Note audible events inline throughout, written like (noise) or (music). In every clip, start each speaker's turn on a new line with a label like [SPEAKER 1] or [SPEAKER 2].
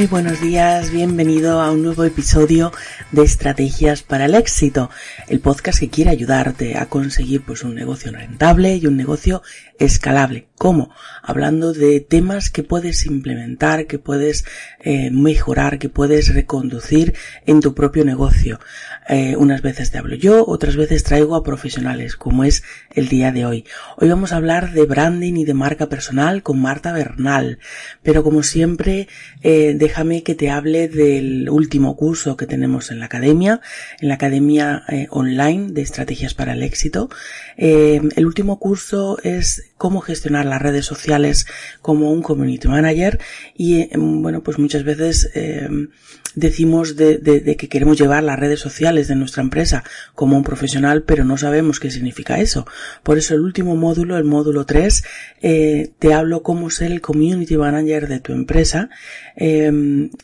[SPEAKER 1] Muy buenos días, bienvenido a un nuevo episodio de Estrategias para el Éxito, el podcast que quiere ayudarte a conseguir pues un negocio rentable y un negocio escalable. ¿Cómo? Hablando de temas que puedes implementar, que puedes eh, mejorar, que puedes reconducir en tu propio negocio. Eh, unas veces te hablo yo, otras veces traigo a profesionales, como es el día de hoy. Hoy vamos a hablar de branding y de marca personal con Marta Bernal, pero como siempre, eh, déjame que te hable del último curso que tenemos en la academia, en la academia eh, online de estrategias para el éxito. el último curso es cómo gestionar las redes sociales como un community manager y bueno, pues muchas veces decimos de, de, que queremos llevar las redes sociales de nuestra empresa como un profesional, pero no sabemos qué significa eso. Por eso el último módulo, el módulo 3, eh, te hablo cómo ser el community manager de tu empresa, eh,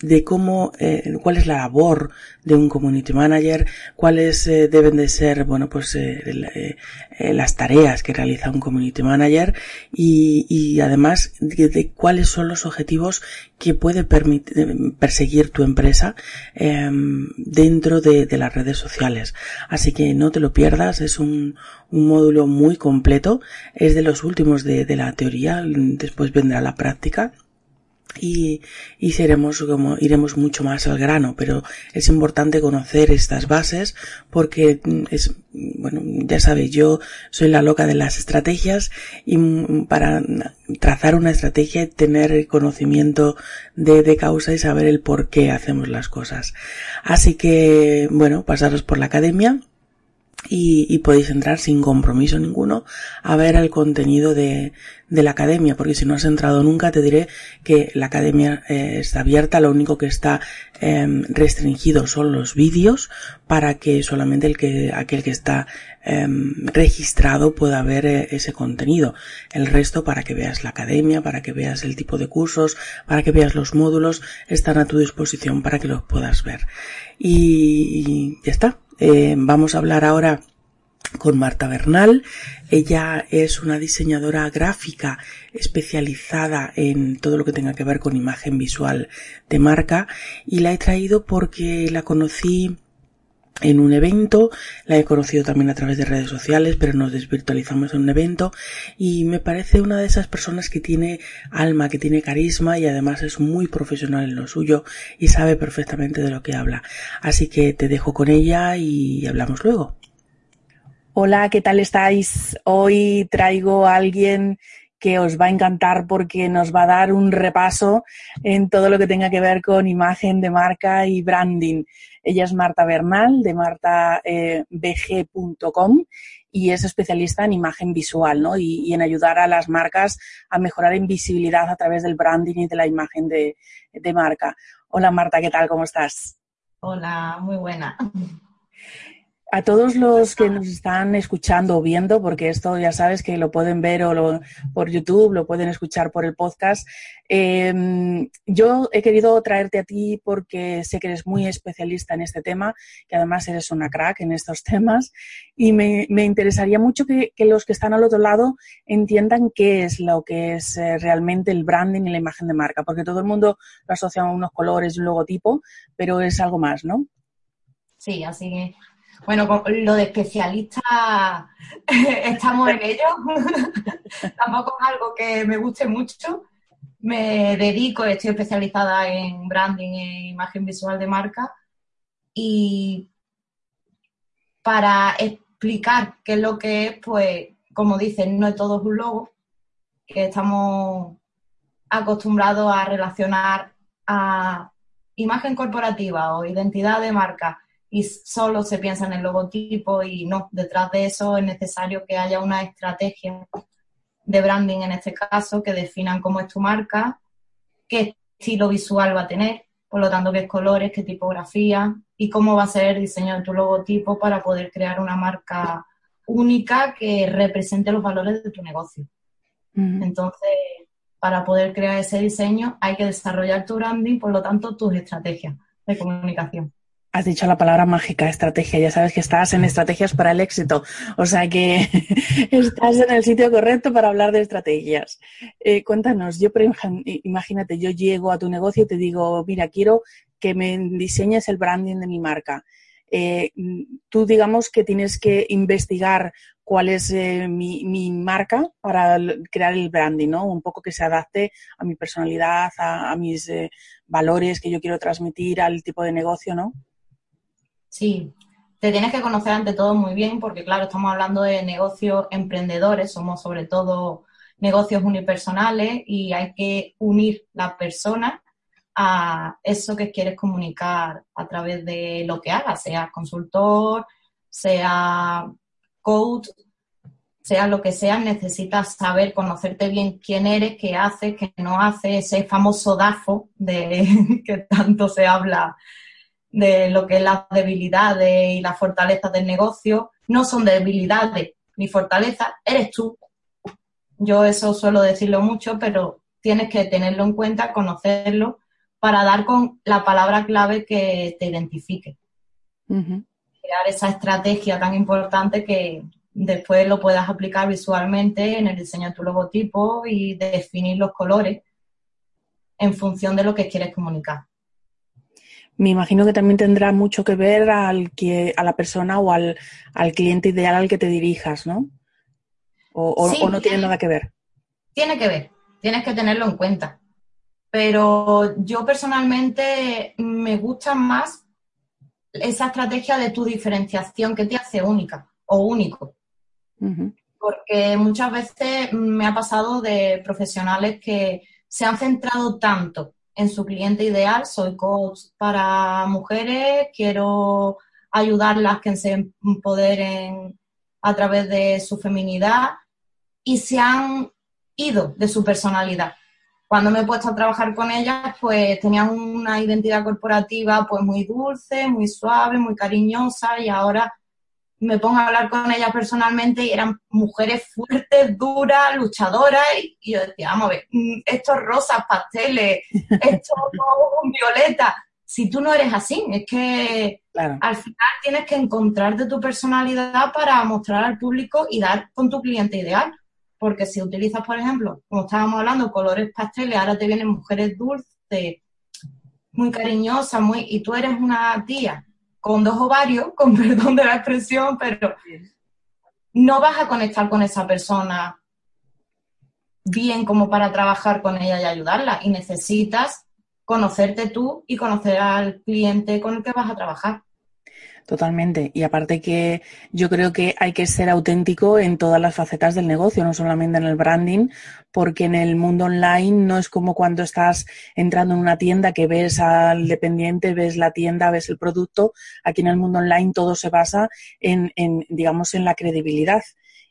[SPEAKER 1] de cómo, eh, cuál es la labor de un community manager, cuáles eh, deben de ser, bueno, pues eh, eh, las tareas que realiza un community manager y, y además de, cuáles son los objetivos que puede perseguir tu empresa em, dentro de, de, las redes sociales. Así que no te lo pierdas, es un, un módulo muy completo, es de los últimos de, de la teoría, después vendrá la práctica y, iremos mucho más al grano, pero es importante conocer estas bases porque es bueno, ya sabes, yo soy la loca de las estrategias y para trazar una estrategia tener conocimiento de, de causa y saber el por qué hacemos las cosas. Así que, bueno, pasaros por la academia y, podéis entrar sin compromiso ninguno a ver el contenido de, de la academia, porque si no has entrado nunca te diré que la academia eh, está abierta, lo único que está em, restringido son los vídeos para que solamente el que, aquel que está em, registrado pueda ver eh, ese contenido. El resto para que veas la academia, para que veas el tipo de cursos, para que veas los módulos, están a tu disposición para que los puedas ver. Y, y ya está. Eh, vamos a hablar ahora con Marta Bernal. Ella es una diseñadora gráfica especializada en todo lo que tenga que ver con imagen visual de marca y la he traído porque la conocí en un evento, la he conocido también a través de redes sociales, pero nos desvirtualizamos en un evento y me parece una de esas personas que tiene alma, que tiene carisma y además es muy profesional en lo suyo y sabe perfectamente de lo que habla. Así que te dejo con ella y hablamos luego. Hola, ¿qué tal estáis? Hoy traigo a alguien que os va a encantar porque nos va a dar un repaso en todo lo que tenga que ver con imagen de marca y branding. Ella es Marta Bernal de martabg.com y es especialista en imagen visual ¿no? y, en ayudar a las marcas a mejorar en visibilidad a través del branding y de la imagen de, de marca. Hola Marta, ¿qué tal? ¿Cómo estás?
[SPEAKER 2] Hola, muy buena.
[SPEAKER 1] A todos los que nos están escuchando o viendo, porque esto ya sabes que lo pueden ver o por YouTube, lo pueden escuchar por el podcast, em, yo he querido traerte a ti porque sé que eres muy especialista en este tema, que además eres una crack en estos (laughs) temas, y me, interesaría mucho que, los que están al otro lado entiendan qué es lo que es eh, realmente el branding y la imagen de marca, porque todo el mundo lo asocia a unos colores y un logotipo, pero es algo más, ¿no?
[SPEAKER 2] Sí, así que bueno, lo de especialista (laughs) estamos en ello. (laughs) Tampoco es algo que me guste mucho. Me dedico, estoy especializada en branding e imagen visual de marca. Y para explicar qué es lo que es, pues, como dicen, no es todo un logo, que estamos acostumbrados a relacionar a imagen corporativa o identidad de marca y solo se piensa en el logotipo y no, detrás de eso es necesario que haya una estrategia de branding en este caso que definan cómo es tu marca, qué estilo visual va a tener, por lo tanto qué colores, qué tipografía y cómo va a ser el diseño de tu logotipo para poder crear una marca única que represente los valores de tu negocio. Entonces, para poder crear ese diseño hay que desarrollar tu branding, por lo tanto, tus estrategias de comunicación.
[SPEAKER 1] Has dicho la palabra mágica, estrategia. Ya sabes que estás en estrategias para el éxito. O sea que (laughs) estás en el sitio correcto para hablar de estrategias. Eh, cuéntanos, yo imagínate, yo llego a tu negocio y te digo, mira, quiero que me diseñes el branding de mi marca. Eh, tú digamos que tienes que investigar cuál es eh, mi, marca para crear el branding, ¿no? Un poco que se adapte a mi personalidad, a, a mis valores que yo quiero transmitir, al tipo de negocio, ¿no?
[SPEAKER 2] Sí, te tienes que conocer ante todo muy bien porque, claro, estamos hablando de negocios emprendedores, somos sobre todo negocios unipersonales y hay que unir la persona a eso que quieres comunicar a través de lo que hagas, sea consultor, sea coach, sea lo que sea, necesitas saber, conocerte bien quién eres, qué haces, qué no haces, ese famoso DAFO de (laughs) que tanto se habla de lo que es las debilidades y las fortalezas del negocio. No son debilidades ni fortalezas, eres tú. Yo eso suelo decirlo mucho, pero tienes que tenerlo en cuenta, conocerlo, para dar con la palabra clave que te identifique. Crear esa estrategia tan importante que después lo puedas aplicar visualmente en el diseño de tu logotipo y definir los colores en función de lo que quieres comunicar.
[SPEAKER 1] Me imagino que también tendrá mucho que ver al que, a la persona o al, cliente ideal al que te dirijas, ¿no? O, no tiene nada que ver.
[SPEAKER 2] Tiene que ver, tienes que tenerlo en cuenta. Pero yo personalmente me gusta más esa estrategia de tu diferenciación que te hace única o único. Porque muchas veces me ha pasado de profesionales que se han centrado tanto en su cliente ideal. Soy coach para mujeres, quiero ayudarlas que se empoderen a través de su feminidad y se han ido de su personalidad. Cuando me he puesto a trabajar con ellas, pues tenían una identidad corporativa pues muy dulce, muy suave, muy cariñosa y ahora me pongo a hablar con ellas personalmente y eran mujeres fuertes, duras, luchadoras, y, yo decía, vamos a ver, mm, estos rosas, pasteles, (laughs) estos violeta, si tú no eres así, es que al final tienes que encontrarte tu personalidad para mostrar al público y dar con tu cliente ideal. Porque si utilizas, por ejemplo, como estábamos hablando, colores pasteles, ahora te vienen mujeres dulces, muy cariñosas, muy, y tú eres una tía con dos ovarios, (laughs) con perdón de la expresión, pero no vas a conectar con esa persona bien como para trabajar con ella y ayudarla. Y necesitas conocerte tú y conocer al cliente con el que vas a trabajar.
[SPEAKER 1] Totalmente. Y aparte que yo creo que hay que ser auténtico en todas las facetas del negocio, no solamente en el branding, porque en el mundo online no es como cuando estás entrando en una tienda que ves al dependiente, ves la tienda, ves el producto. Aquí en el mundo online todo se basa en, en digamos, en la credibilidad.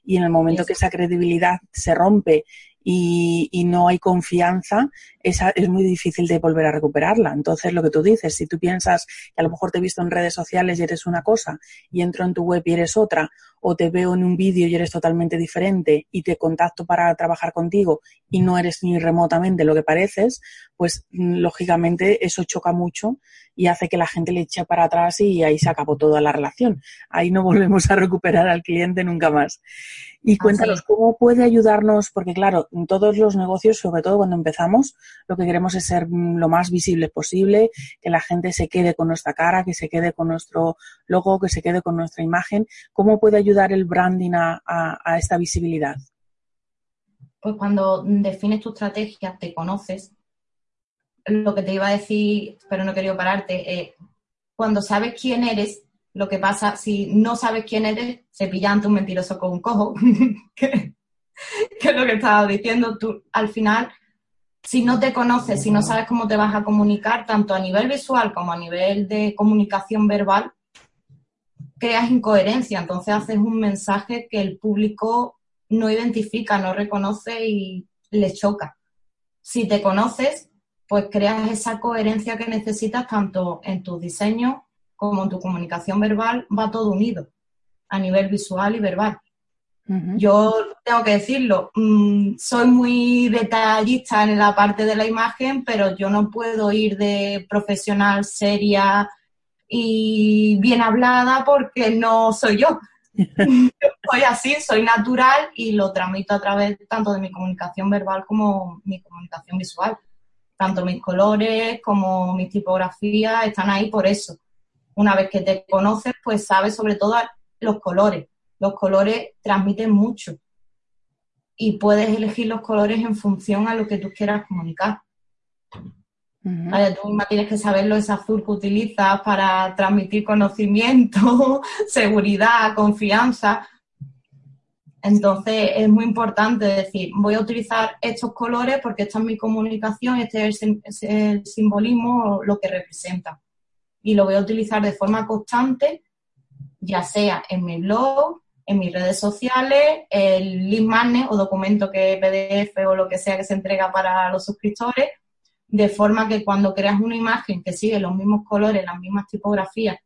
[SPEAKER 1] Y en el momento que esa credibilidad se rompe y, no hay confianza, esa es muy difícil de volver a recuperarla. Entonces, lo que tú dices, si tú piensas que a lo mejor te he visto en redes sociales y eres una cosa y entro en tu web y eres otra, o te veo en un vídeo y eres totalmente diferente y te contacto para trabajar contigo y no eres ni remotamente lo que pareces, pues mm, lógicamente eso choca mucho y hace que la gente le eche para atrás y ahí se acabó toda la relación. Ahí no (laughs) volvemos a recuperar al cliente nunca más. Y cuéntanos cómo puede ayudarnos, porque claro, en todos los negocios, sobre todo cuando empezamos, lo que queremos es ser mm, lo más visible posible, que la gente se quede con nuestra cara, que se quede con nuestro logo, que se quede con nuestra imagen. ¿Cómo puede ayudar el branding a, esta visibilidad?
[SPEAKER 2] Pues cuando defines tu estrategia, te conoces. Lo que te iba a decir, pero no quería pararte, eh, cuando sabes quién eres, lo que pasa, si no sabes quién eres, se pilla ante un mentiroso con un cojo, (laughs) que, es lo que estaba diciendo. Tú, al final, si no te conoces, si no sabes cómo te vas a comunicar, tanto a nivel visual como a nivel de comunicación verbal, creas incoherencia, entonces haces un mensaje que el público no identifica, no reconoce y le choca. Si te conoces, pues creas esa coherencia que necesitas tanto en tus diseños como en tu comunicación verbal, va todo unido a nivel visual y verbal. Yo tengo que decirlo, mm, soy muy detallista en la parte de la imagen, pero yo no puedo ir de profesional seria y bien hablada porque no soy (laughs) yo. soy así, soy natural y lo transmito a través tanto de mi comunicación verbal como mi comunicación visual. Tanto mis colores como mis tipografías están ahí por eso. Una vez que te conoces, pues sabes sobre todo los colores los colores transmiten mucho y puedes elegir los colores en función a lo que tú quieras comunicar. Tú misma tienes que saberlo, ese azul que utilizas para transmitir conocimiento, (laughs) seguridad, confianza. Entonces es muy importante decir, voy a utilizar estos colores porque esta es mi comunicación, este es el, es simbolismo, lo que representa. Y lo voy a utilizar de forma constante, ya sea en mi blog, en mis redes sociales, el link magnet o documento que PDF o lo que sea que se entrega para los suscriptores, de forma que cuando creas una imagen que sigue los mismos colores, las mismas tipografías,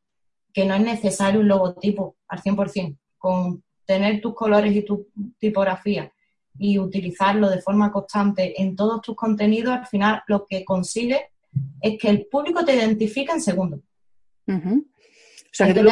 [SPEAKER 2] que no es necesario un logotipo al 100%, con tener tus colores y tu tipografía y utilizarlo de forma constante en todos tus contenidos, al final lo que consigue es que el público te identifique en segundos.
[SPEAKER 1] O sea, que,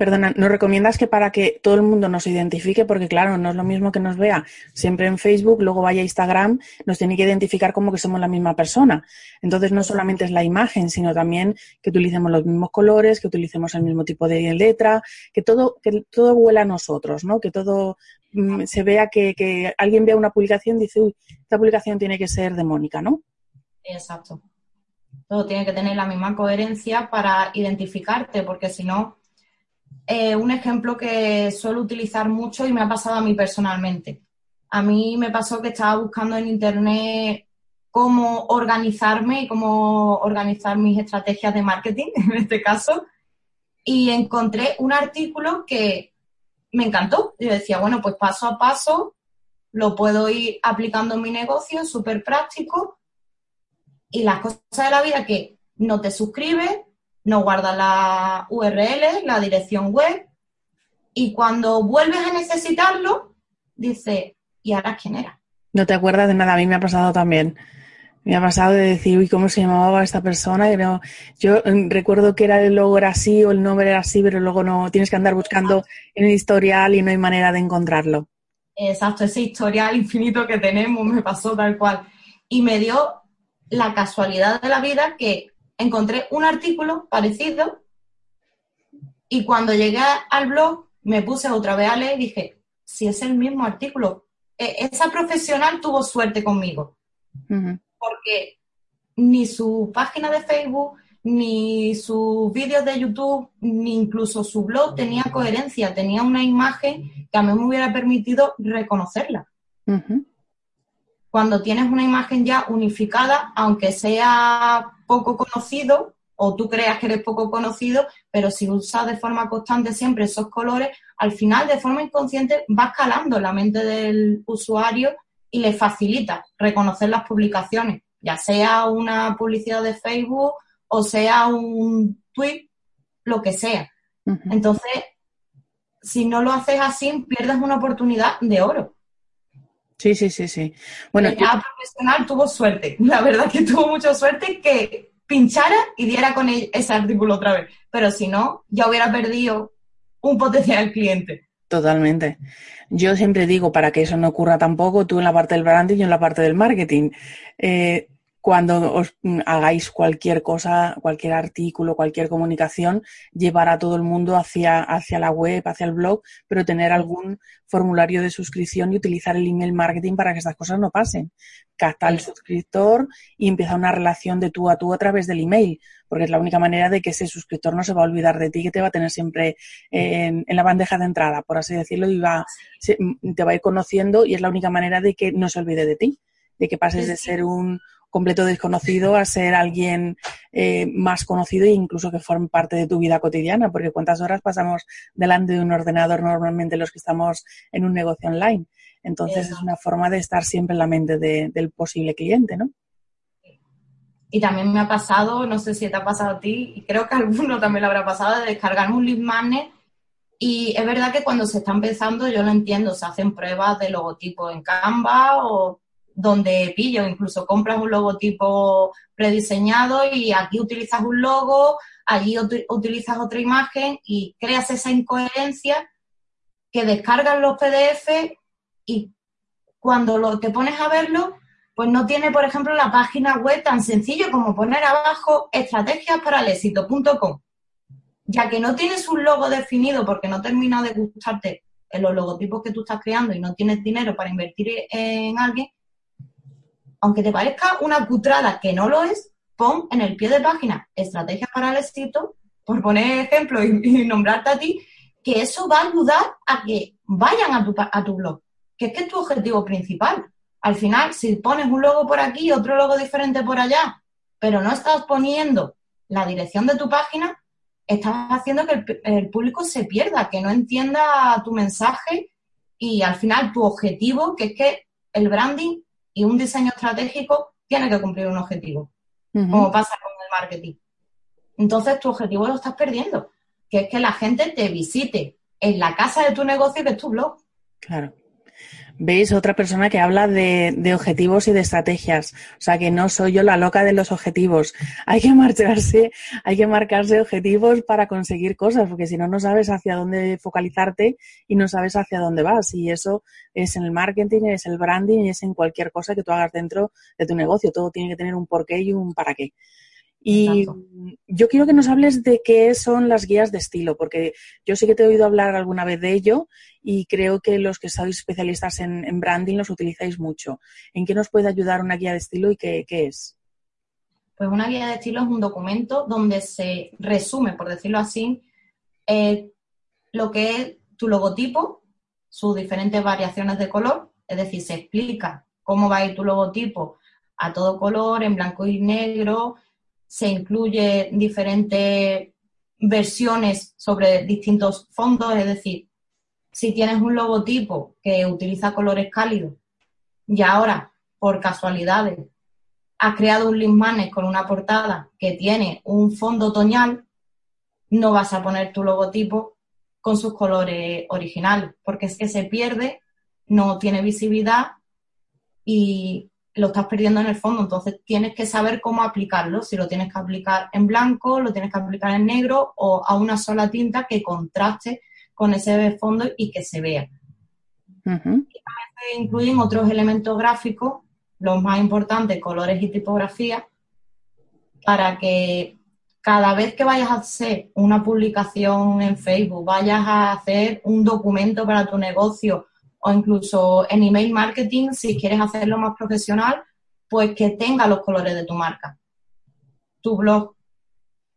[SPEAKER 1] Perdona, ¿nos recomiendas que para que todo el mundo nos identifique, porque claro, no es lo mismo que nos vea siempre en Facebook, luego vaya a Instagram, nos tiene que identificar como que somos la misma persona. Entonces no solamente es la imagen, sino también que utilicemos los mismos colores, que utilicemos el mismo tipo de letra, que todo, que todo huela a nosotros, ¿no? Que todo mm, se vea que, que alguien vea una publicación y dice, uy, esta publicación tiene que ser de Mónica, ¿no?
[SPEAKER 2] Exacto. Todo tiene que tener la misma coherencia para identificarte, porque si no, eh, un ejemplo que suelo utilizar mucho y me ha pasado a mí personalmente. A mí me pasó que estaba buscando en internet cómo organizarme y cómo organizar mis estrategias de marketing, (laughs) en este caso, y encontré un artículo que me encantó. Yo decía, bueno, pues paso a paso lo puedo ir aplicando en mi negocio, súper práctico. Y las cosas de la vida que no te suscribes, no guarda la URL, la dirección web, y cuando vuelves a necesitarlo, dice, ¿y ahora quién era?
[SPEAKER 1] No te acuerdas de nada, a mí me ha pasado también. Me ha pasado de decir, uy, ¿cómo se llamaba esta persona? yo mm, recuerdo que era el logo era así o el nombre era así, pero luego no tienes que andar buscando en el historial y no hay manera de encontrarlo.
[SPEAKER 2] Exacto, ese historial infinito que tenemos me pasó tal cual. Y me dio la casualidad de la vida que encontré un artículo parecido y cuando llegué al blog me puse otra vez a leer y dije, si es el mismo artículo, e, esa profesional tuvo suerte conmigo, porque ni su página de Facebook, ni sus vídeos de YouTube, ni incluso su blog tenía coherencia, tenía una imagen que a mí me hubiera permitido reconocerla. Cuando tienes una imagen ya unificada, aunque sea poco conocido o tú creas que eres poco conocido, pero si usas de forma constante siempre esos colores, al final de forma inconsciente vas calando la mente del usuario y le facilita reconocer las publicaciones, ya sea una publicidad de Facebook o sea un tweet, lo que sea. Entonces, si no lo haces así, pierdes una oportunidad de oro.
[SPEAKER 1] Sí, sí, sí, sí. Bueno,
[SPEAKER 2] ya profesional tuvo suerte. (laughs) La verdad que tuvo mucha suerte que pinchara y diera con ese artículo otra vez. Pero si no, ya hubiera perdido un potencial cliente.
[SPEAKER 1] Totalmente. Yo siempre digo, para que eso no ocurra tampoco, tú en la parte del branding y en la parte del marketing. Eh, cuando os mm, hagáis cualquier cosa, cualquier artículo, cualquier comunicación, llevar a todo el mundo hacia, hacia la web, hacia el blog, pero tener algún formulario de suscripción y utilizar el email marketing para que estas cosas no pasen. Capta al suscriptor y empieza una relación de tú a tú a través del email, porque es la única manera de que ese suscriptor no se va a olvidar de ti, que te va a tener siempre en, en la bandeja de entrada, por así decirlo, y va, te va a ir conociendo y es la única manera de que no se olvide de ti, de que pases de ser un, completo desconocido a ser alguien eh, más conocido e incluso que forme parte de tu vida cotidiana, porque cuántas horas pasamos delante de un ordenador normalmente los que estamos en un negocio online. Entonces es una forma de estar siempre en la mente del posible cliente, ¿no?
[SPEAKER 2] Y también me ha pasado, no sé si te ha pasado a ti, y creo que a alguno también le habrá pasado, de descargarme un lead magnet. Y es verdad que cuando se está empezando, yo lo entiendo, se hacen pruebas de logotipo en Canva o donde pillo, incluso compras un logotipo prediseñado y aquí utilizas un logo, allí utilizas otra imagen y creas esa incoherencia que descargan los PDF y cuando lo, te pones a verlo, pues no tiene, por ejemplo, la página web tan sencillo como poner abajo estrategiasparalexito.com. Ya que no tienes un logo definido porque no termina de gustarte en los logotipos que tú estás creando y no tienes dinero para invertir en alguien, aunque te parezca una cutrada que no lo es, pon en el pie de página estrategias para el éxito, por poner ejemplo y, nombrarte a ti, que eso va a ayudar a que vayan a tu, a tu blog, que es que es tu objetivo principal. Al final, si pones un logo por aquí otro logo diferente por allá, pero no estás poniendo la dirección de tu página, estás haciendo que el, público se pierda, que no entienda tu mensaje y al final tu objetivo, que es que el branding y un diseño estratégico tiene que cumplir un objetivo, como pasa con el marketing. Entonces tu objetivo lo estás perdiendo, que es que la gente te visite en la casa de tu negocio, que es tu blog.
[SPEAKER 1] Claro. ¿Veis? Otra persona que habla de, objetivos y de estrategias. O sea, que no soy yo la loca de los objetivos. Hay que marcharse, hay que marcarse objetivos para conseguir cosas, porque si no, no sabes hacia dónde focalizarte y no sabes hacia dónde vas. Y eso es en el marketing, es el branding es en cualquier cosa que tú hagas dentro de tu negocio. Todo tiene que tener un porqué y un para qué. Y yo quiero que nos hables de qué son las guías de estilo, porque yo sí que te he oído hablar alguna vez de ello y creo que los que sois especialistas en, branding los utilizáis mucho. ¿En qué nos puede ayudar una guía de estilo y qué, es?
[SPEAKER 2] Pues una guía de estilo es un documento donde se resume, por decirlo así, eh, lo que es tu logotipo, sus diferentes variaciones de color, es decir, se explica cómo va a ir tu logotipo a todo color, en blanco y negro, se incluye diferentes versiones sobre distintos fondos, es decir, si tienes un logotipo que utiliza colores cálidos y ahora, por casualidades, has creado un link con una portada que tiene un fondo otoñal, no vas a poner tu logotipo con sus colores originales, porque es que se pierde, no tiene visibilidad y lo estás perdiendo en el fondo, entonces tienes que saber cómo aplicarlo, si lo tienes que aplicar en blanco, lo tienes que aplicar en negro o a una sola tinta que contraste con ese fondo y que se vea. Y también se incluyen otros elementos gráficos, los más importantes, colores y tipografía, para que cada vez que vayas a hacer una publicación en Facebook, vayas a hacer un documento para tu negocio o incluso en email marketing, si quieres hacerlo más profesional, pues que tenga los colores de tu marca. Tu blog,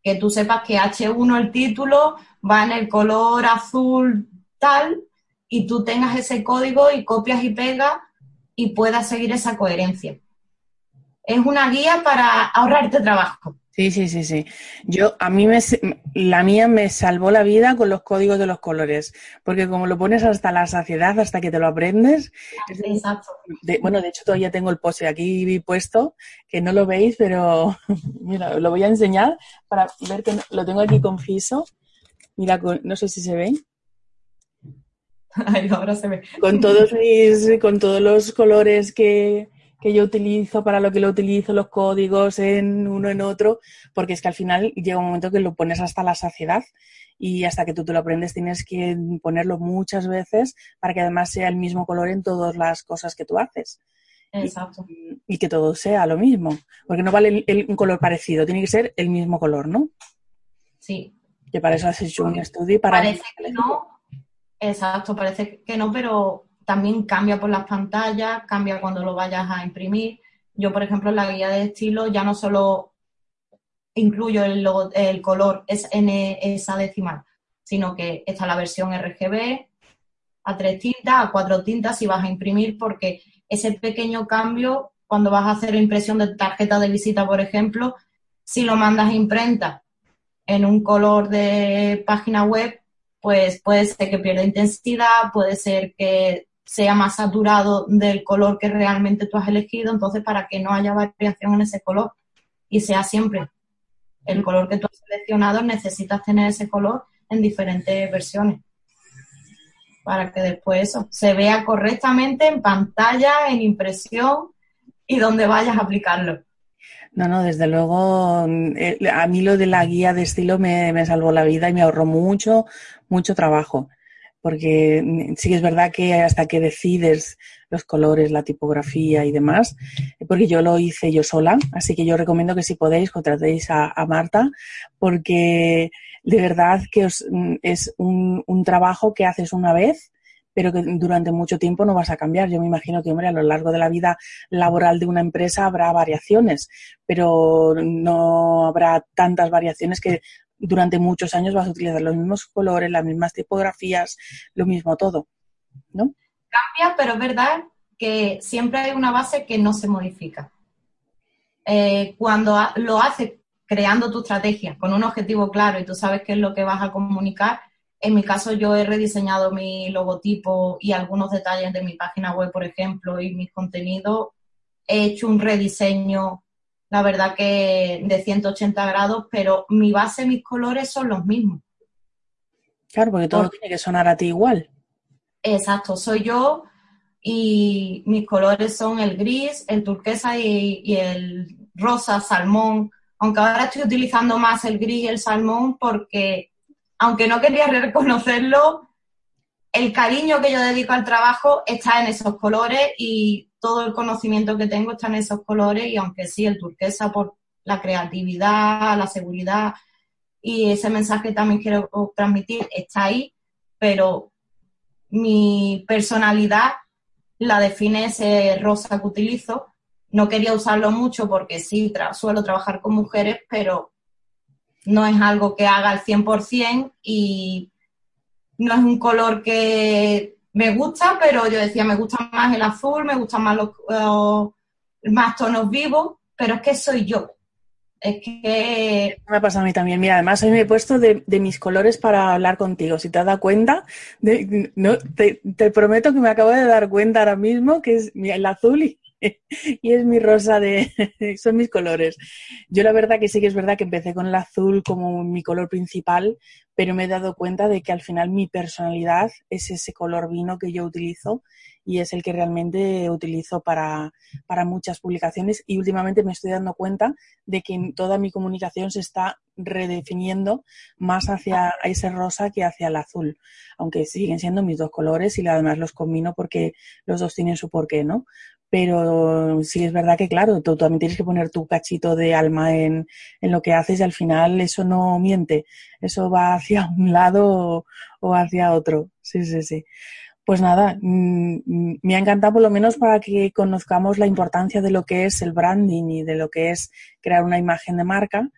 [SPEAKER 2] que tú sepas que H1 el título va en el color azul tal y tú tengas ese código y copias y pegas y puedas seguir esa coherencia. Es una guía para ahorrarte trabajo.
[SPEAKER 1] Sí, sí, sí, sí. Yo, a mí me, la mía me salvó la vida con los códigos de los colores, porque como lo pones hasta la saciedad, hasta que te lo aprendes.
[SPEAKER 2] Exacto.
[SPEAKER 1] bueno, de hecho todavía tengo el pose aquí puesto, que no lo veis, pero (laughs) mira, lo voy a enseñar para ver que lo tengo aquí conciso. Mira, no sé si se ve. (laughs)
[SPEAKER 2] Ay, ahora se ve.
[SPEAKER 1] Con todos mis, con todos los colores que, que yo utilizo, para lo que lo utilizo, los códigos en uno en otro, porque es que al final llega un momento que lo pones hasta la saciedad y hasta que tú te lo aprendes tienes que ponerlo muchas veces para que además sea el mismo color en todas las cosas que tú haces.
[SPEAKER 2] Exacto.
[SPEAKER 1] Y, que todo sea lo mismo, porque no vale un color parecido, tiene que ser el mismo color, ¿no?
[SPEAKER 2] Sí.
[SPEAKER 1] Que para eso has hecho un estudio para...
[SPEAKER 2] Parece que no, exacto, parece que no, pero también cambia por las pantallas, cambia cuando lo vayas a imprimir. Yo, por ejemplo, en la guía de estilo ya no solo incluyo el, color es en esa decimal, sino que está la versión RGB a tres tintas, a cuatro tintas si vas a imprimir, porque ese pequeño cambio cuando vas a hacer impresión de tarjeta de visita, por ejemplo, si lo mandas a imprenta en un color de página web, pues puede ser que pierda intensidad, puede ser que sea más saturado del color que realmente tú has elegido, entonces para que no haya variación en ese color y sea siempre el color que tú has seleccionado, necesitas tener ese color en diferentes versiones para que después eso se vea correctamente en pantalla, en impresión y donde vayas a aplicarlo.
[SPEAKER 1] No, no, desde luego, eh, a mí lo de la guía de estilo me, me salvó la vida y me ahorró mucho, mucho trabajo porque mm, sí que es verdad que hasta que decides los colores, la tipografía y demás, porque yo lo hice yo sola, así que yo recomiendo que si podéis contratéis a, Marta, porque de verdad que mm, es un, un, trabajo que haces una vez, pero que durante mucho tiempo no vas a cambiar. Yo me imagino que, hombre, a lo largo de la vida laboral de una empresa habrá variaciones, pero no habrá tantas variaciones que durante muchos años vas a utilizar los mismos colores, las mismas tipografías, lo mismo todo, ¿no?
[SPEAKER 2] Cambia, pero es verdad que siempre hay una base que no se modifica. Eh, cuando lo haces creando tu estrategia con un objetivo claro y tú sabes qué es lo que vas a comunicar, en mi caso yo he rediseñado mi logotipo y algunos detalles de mi página web, por ejemplo, y mis contenidos. He hecho un rediseño la verdad que de 180 grados, pero mi base, mis colores son los mismos.
[SPEAKER 1] Claro, porque todo tiene que sonar a ti igual.
[SPEAKER 2] Exacto, soy yo y mis colores son el gris, el turquesa y, el rosa, salmón, aunque ahora estoy utilizando más el gris y el salmón porque, aunque no quería (laughs) reconocerlo, el cariño que yo dedico al trabajo está en esos colores y todo el conocimiento que tengo está en esos colores y aunque sí, el turquesa por la creatividad, la seguridad y ese mensaje también quiero transmitir está ahí, pero mi personalidad la define ese rosa que utilizo. No quería usarlo mucho porque sí, suelo trabajar con mujeres, pero no es algo que haga al 100% y no es un color que me gusta, pero yo decía, me gusta más el azul, me gustan más los, más tonos vivos, pero es que soy yo. Es que...
[SPEAKER 1] Me ha pasado a mí también. Mira, además hoy me he puesto de, mis colores para hablar contigo. Si te has dado cuenta, no, te, te, prometo que me acabo de dar cuenta ahora mismo que es el azul y, (laughs) y es mi rosa de, (laughs) son mis colores. Yo la verdad que sí que es verdad que empecé con el azul como mi color principal, pero me he dado cuenta de que al final mi personalidad es ese color vino que yo utilizo y es el que realmente utilizo para, para muchas publicaciones y últimamente me estoy dando cuenta de que toda mi comunicación se está redefiniendo más hacia ese rosa que hacia el azul, aunque siguen siendo mis dos colores y además los combino porque los dos tienen su porqué, ¿no? Pero sí es verdad que, claro, tú también tienes que poner tu cachito de alma en, en, lo que haces y al final eso no miente, eso va hacia (laughs) un lado o hacia otro. Sí, sí, sí. Pues nada, mm, mm, me ha encantado por lo menos para que conozcamos la importancia de lo que es el branding y de lo que es crear una imagen de marca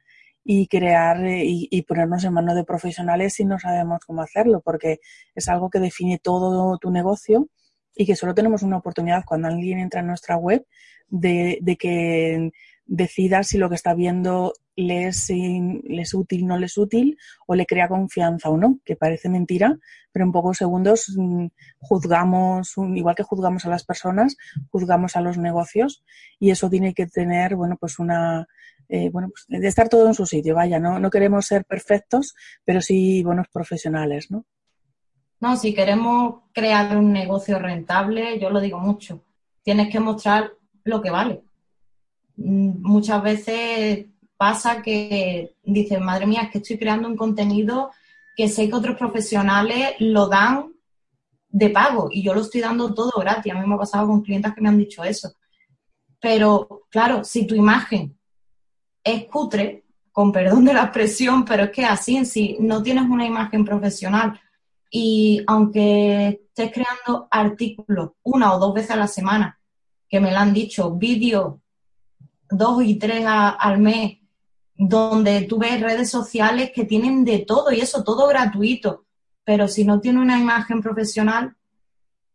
[SPEAKER 1] y crear eh, y, y, ponernos en manos de profesionales si no sabemos cómo hacerlo, porque es algo que define todo tu negocio y que solo tenemos una oportunidad cuando alguien entra en nuestra web de, de que decida si lo que está viendo le es, le es útil, no le es útil, o le crea confianza o no, que parece mentira, pero en pocos segundos mm, juzgamos, igual que juzgamos a las personas, juzgamos a los negocios, y eso tiene que tener, bueno, pues una, eh, bueno, pues de estar todo en su sitio, vaya, no, no queremos ser perfectos, pero sí buenos profesionales, ¿no?
[SPEAKER 2] No, si queremos crear un negocio rentable, yo lo digo mucho, tienes que mostrar lo que vale. Mm, muchas veces pasa que dices, madre mía, es que estoy creando un contenido que sé que otros profesionales lo dan de pago y yo lo estoy dando todo gratis. A mí me ha pasado con clientes que me han dicho eso. Pero claro, si tu imagen es cutre, con perdón de la expresión, pero es que así en sí no tienes una imagen profesional y aunque estés creando artículos una o dos veces a la semana, que me lo han dicho, vídeos dos y tres al mes, donde tú ves redes sociales que tienen de todo y eso todo gratuito, pero si no tiene una imagen profesional,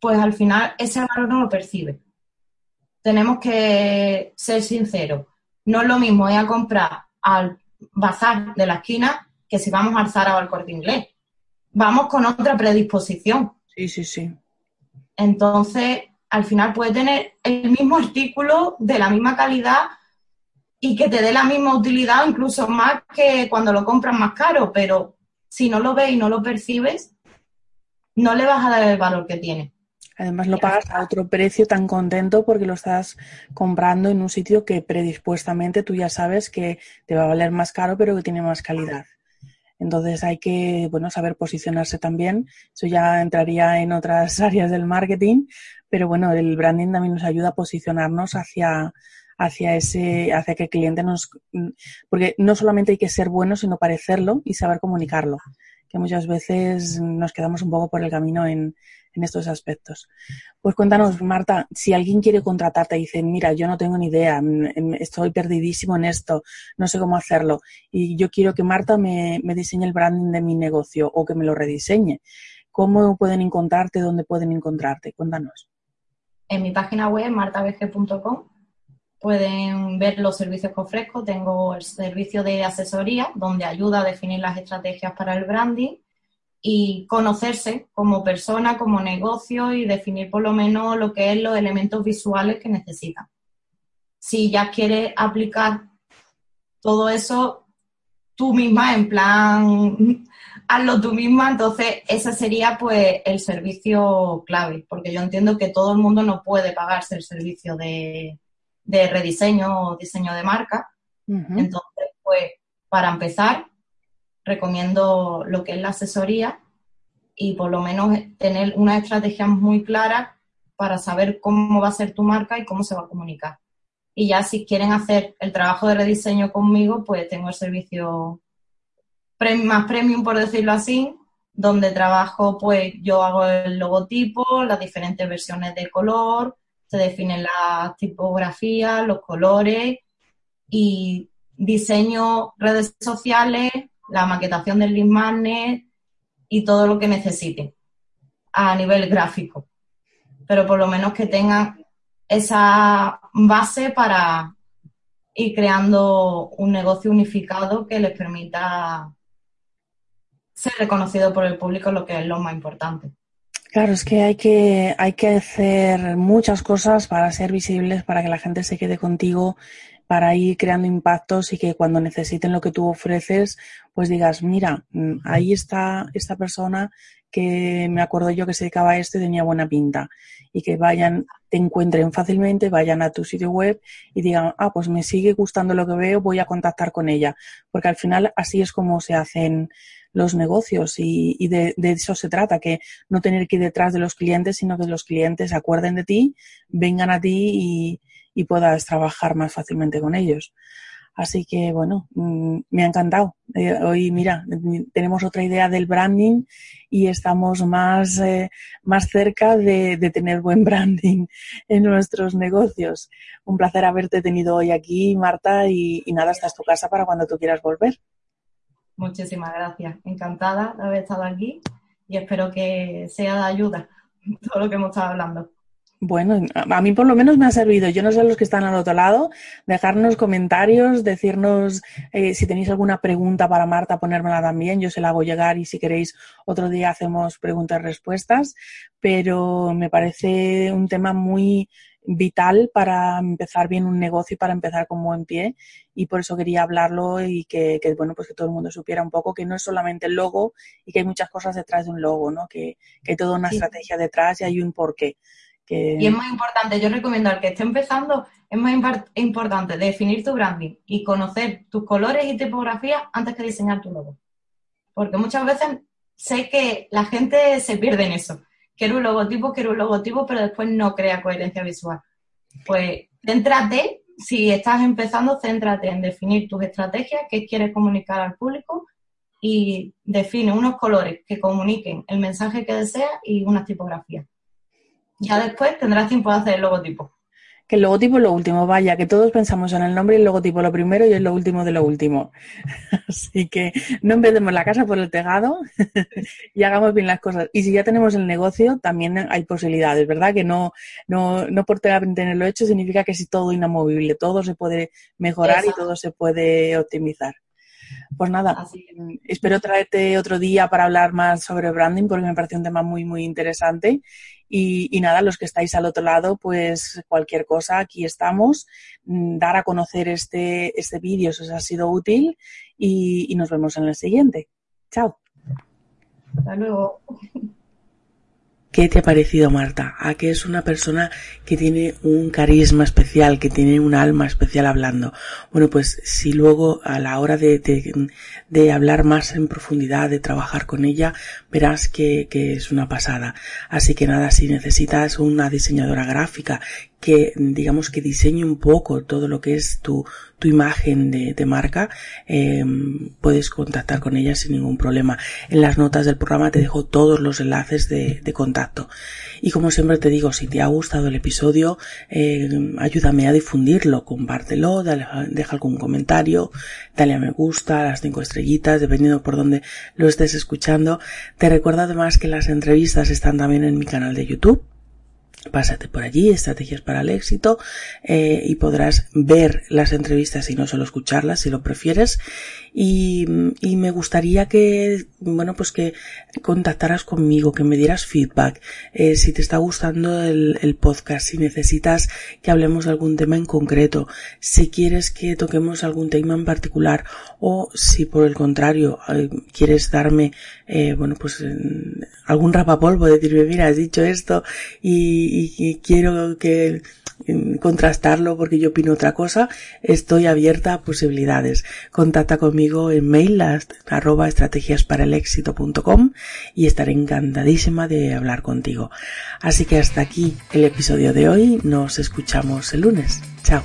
[SPEAKER 2] pues al final ese valor no lo percibe. tenemos que ser sinceros. No es lo mismo ir a comprar al bazar de la esquina que si vamos al Zara o al Corte Inglés. Vamos con otra predisposición.
[SPEAKER 1] Sí, sí, sí.
[SPEAKER 2] Entonces, al final puede tener el mismo artículo de la misma calidad y que te dé la misma utilidad, incluso más que cuando lo compras más caro, pero si no lo ves y no lo percibes, no le vas a dar el valor que tiene.
[SPEAKER 1] Además lo pagas a otro precio tan contento porque lo estás comprando en un sitio que predispuestamente tú ya sabes que te va a valer más caro pero que tiene más calidad. Entonces hay que, bueno, saber posicionarse también. Eso ya entraría en otras (laughs) áreas del marketing, pero bueno, el branding también nos ayuda a posicionarnos hacia, hacia ese, hacia que el cliente nos, porque no solamente hay que ser bueno, sino parecerlo y saber comunicarlo, que muchas veces nos quedamos un poco por el camino en, en estos aspectos. Pues cuéntanos, Marta, si alguien quiere contratarte y dice, mira, yo no tengo ni idea, estoy perdidísimo en esto, no sé cómo hacerlo, y yo quiero que Marta me, me diseñe el branding de mi negocio o que me lo rediseñe, ¿cómo pueden encontrarte? ¿Dónde pueden encontrarte? Cuéntanos.
[SPEAKER 2] En mi página web, martabg.com, pueden ver los servicios que ofrezco. Tengo el servicio de asesoría, donde ayuda a definir las estrategias para el branding y conocerse como persona, como negocio y definir por lo menos lo que es los elementos visuales que necesitan. Si ya quieres aplicar todo eso tú misma, en plan, (laughs) hazlo tú misma, entonces ese sería pues el servicio clave, porque yo entiendo que todo el mundo no puede pagarse el servicio de, rediseño o diseño de marca. Entonces, pues para empezar, recomiendo lo que es la asesoría y por lo menos tener una estrategia muy clara para saber cómo va a ser tu marca y cómo se va a comunicar. Y ya si quieren hacer el trabajo de rediseño conmigo, pues tengo el servicio más premium, por decirlo así, donde trabajo, pues yo hago el logotipo, las diferentes versiones de color, se definen las tipografías, los colores y diseño redes sociales, la maquetación del lead y todo lo que necesiten a nivel gráfico. Pero por lo menos que tengan esa base para ir creando un negocio unificado que les permita ser reconocido por el público, lo que es lo más importante.
[SPEAKER 1] Claro, es que hay que, hay que hacer muchas cosas para ser visibles, para que la gente se quede contigo para ir creando impactos y que cuando necesiten lo que tú ofreces, pues digas, mira, mm, ahí está esta persona que me acuerdo yo que se dedicaba a esto y tenía buena pinta. Y que vayan, te encuentren fácilmente, vayan a tu sitio web y digan, ah, pues me sigue gustando lo que veo, voy a contactar con ella. Porque al final así es como se hacen los negocios y, y de, de, eso se trata, que no tener que ir detrás de los clientes, sino que los clientes se acuerden de ti, vengan a ti y, y puedas trabajar más fácilmente con ellos. Así que, bueno, mm, me ha encantado. Eh, hoy, mira, tenemos otra idea del branding y estamos más, eh, más cerca de, tener buen (laughs) branding en nuestros negocios. Un placer haberte tenido hoy aquí, Marta, y, y nada, esta es tu casa para cuando tú quieras volver.
[SPEAKER 2] Muchísimas gracias. Encantada de haber estado aquí y espero que sea de ayuda (laughs) todo lo que hemos estado hablando.
[SPEAKER 1] Bueno, a mí por lo menos me ha servido. Yo no sé los que están al otro lado. Dejarnos comentarios, decirnos eh, si tenéis alguna pregunta para Marta, ponérmela también. Yo se la hago llegar y si queréis otro día hacemos preguntas y respuestas. Pero me parece un tema muy vital para empezar bien un negocio y para empezar con buen pie. Y por eso quería hablarlo y que, bueno, pues que todo el mundo supiera un poco que no es solamente el logo y que hay muchas cosas detrás de un logo, ¿no? Que, hay toda una estrategia detrás y hay un porqué.
[SPEAKER 2] Y es más importante, yo recomiendo al que esté empezando, es más importante definir tu branding y conocer tus colores y tipografías antes que diseñar tu logo. Porque muchas veces sé que la gente se pierde en eso. Quiero un logotipo, quiero un logotipo, pero después no crea coherencia visual. Pues céntrate, si estás empezando, céntrate en definir tus estrategias, qué quieres comunicar al público y define unos colores que comuniquen el mensaje que deseas y unas tipografías. Ya después tendrás tiempo de hacer el logotipo.
[SPEAKER 1] Que el logotipo es lo último, vaya, que todos pensamos en el nombre y el logotipo lo primero y es lo último de lo último. (laughs) Así que no empecemos la casa por el tejado (laughs) y hagamos bien las cosas. Y si ya tenemos el negocio, también hay posibilidades, ¿verdad? Que no, no, no por tenerlo hecho significa que es todo inamovible, todo se puede mejorar y todo se puede optimizar. Pues nada, espero traerte otro día para hablar más sobre branding porque me parece un tema muy, muy interesante y, nada, los que estáis al otro lado, pues cualquier cosa, aquí estamos. Mm, dar a conocer este, este vídeo si os ha sido útil y, y nos vemos en el siguiente. Chao.
[SPEAKER 2] Hasta luego.
[SPEAKER 1] ¿Qué te ha parecido Marta? ¿A que es una persona que tiene un carisma especial, que tiene un alma especial hablando? Bueno, pues si luego a la hora de, de, hablar más en profundidad, de trabajar con ella, verás que, que es una pasada. Así que nada, si necesitas una diseñadora gráfica que digamos que diseñe un poco todo lo que es tu, tu imagen de, de marca, eh, puedes contactar con ella sin ningún problema. En las notas del programa te dejo todos los enlaces de, de contacto. Y como siempre te digo, si te ha gustado el episodio, eh, ayúdame a difundirlo, compártelo, deja algún comentario, dale a me gusta, las cinco estrellitas, dependiendo por dónde lo estés escuchando. Te recuerdo además que las entrevistas están también en mi canal de YouTube Pásate por allí, estrategias para el éxito, eh, y podrás ver las entrevistas y no solo escucharlas si lo prefieres. Y, y, me gustaría que, bueno, pues que contactaras conmigo, que me dieras feedback, eh, si te está gustando el, el, podcast, si necesitas que hablemos de algún tema en concreto, si quieres que toquemos algún tema en particular o si por el contrario eh, quieres darme, eh, bueno, pues algún rapapolvo, decirme, mira, has dicho esto y, quiero que contrastarlo porque yo opino otra cosa, estoy abierta a posibilidades. Contacta conmigo en mail arroba y estaré encantadísima de hablar contigo. Así que hasta aquí el episodio de hoy, nos escuchamos el lunes. Chao.